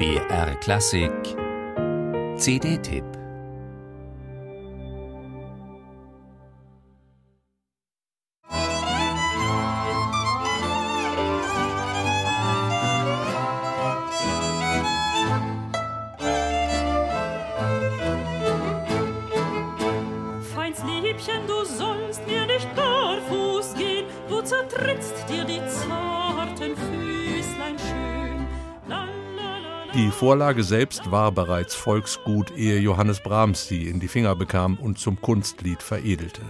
BR Klassik. CD-Tipp Die Vorlage selbst war bereits Volksgut, ehe Johannes Brahms sie in die Finger bekam und zum Kunstlied veredelte.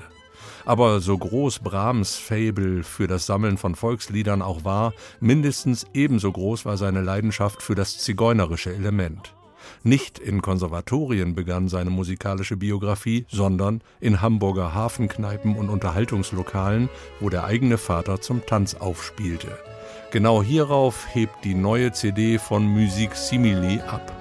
Aber so groß Brahms Fable für das Sammeln von Volksliedern auch war, mindestens ebenso groß war seine Leidenschaft für das zigeunerische Element. Nicht in Konservatorien begann seine musikalische Biografie, sondern in Hamburger Hafenkneipen und Unterhaltungslokalen, wo der eigene Vater zum Tanz aufspielte. Genau hierauf hebt die neue CD von Musik Simili ab.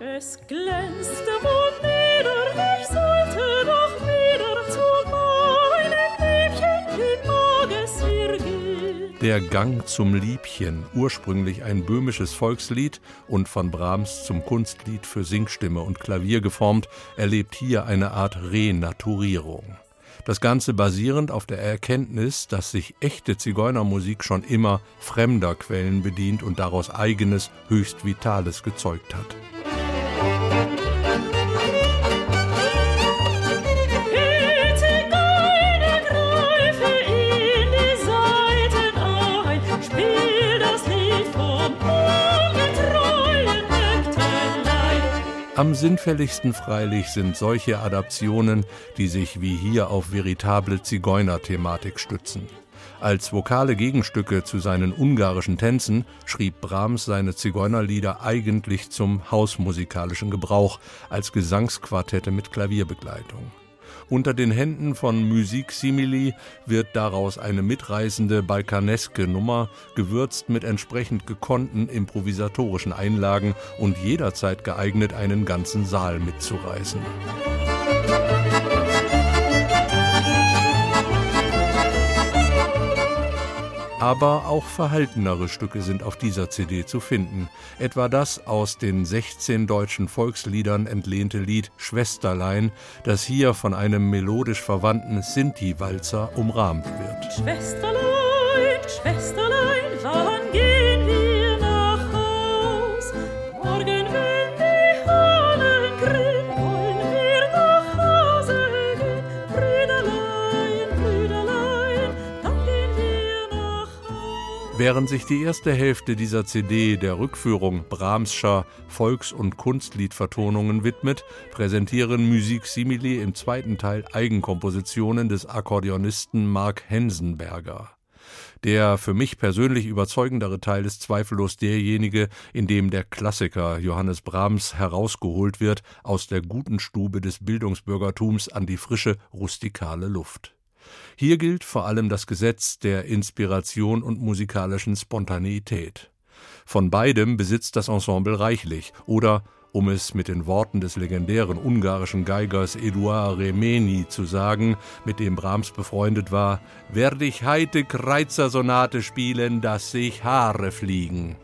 Es glänzte wohl nieder, ich sollte doch wieder zu meinem Liebchen, wie mag es ihr gehen. Der Gang zum Liebchen, ursprünglich ein böhmisches Volkslied und von Brahms zum Kunstlied für Singstimme und Klavier geformt, erlebt hier eine Art Renaturierung. Das Ganze basierend auf der Erkenntnis, dass sich echte Zigeunermusik schon immer fremder Quellen bedient und daraus eigenes, höchst Vitales gezeugt hat. Am sinnfälligsten freilich sind solche Adaptionen, die sich wie hier auf veritable Zigeuner-Thematik stützen. Als vokale Gegenstücke zu seinen ungarischen Tänzen schrieb Brahms seine Zigeunerlieder eigentlich zum hausmusikalischen Gebrauch als Gesangsquartette mit Klavierbegleitung. Unter den Händen von Musik Simili wird daraus eine mitreißende balkaneske Nummer, gewürzt mit entsprechend gekonnten improvisatorischen Einlagen und jederzeit geeignet, einen ganzen Saal mitzureißen. Aber auch verhaltenere Stücke sind auf dieser CD zu finden. Etwa das aus den 16 deutschen Volksliedern entlehnte Lied Schwesterlein, das hier von einem melodisch verwandten Sinti-Walzer umrahmt wird. Schwesterlein, Schwesterlein, Während sich die erste Hälfte dieser CD der Rückführung Brahmscher Volks- und Kunstliedvertonungen widmet, präsentieren Musik Simili im zweiten Teil Eigenkompositionen des Akkordeonisten Mark Hensenberger. Der für mich persönlich überzeugendere Teil ist zweifellos derjenige, in dem der Klassiker Johannes Brahms herausgeholt wird aus der guten Stube des Bildungsbürgertums an die frische, rustikale Luft. Hier gilt vor allem das Gesetz der Inspiration und musikalischen Spontaneität. Von beidem besitzt das Ensemble reichlich oder um es mit den Worten des legendären ungarischen Geigers Eduard Remeni zu sagen, mit dem Brahms befreundet war, werde ich heite Kreizer-Sonate spielen, dass sich Haare fliegen.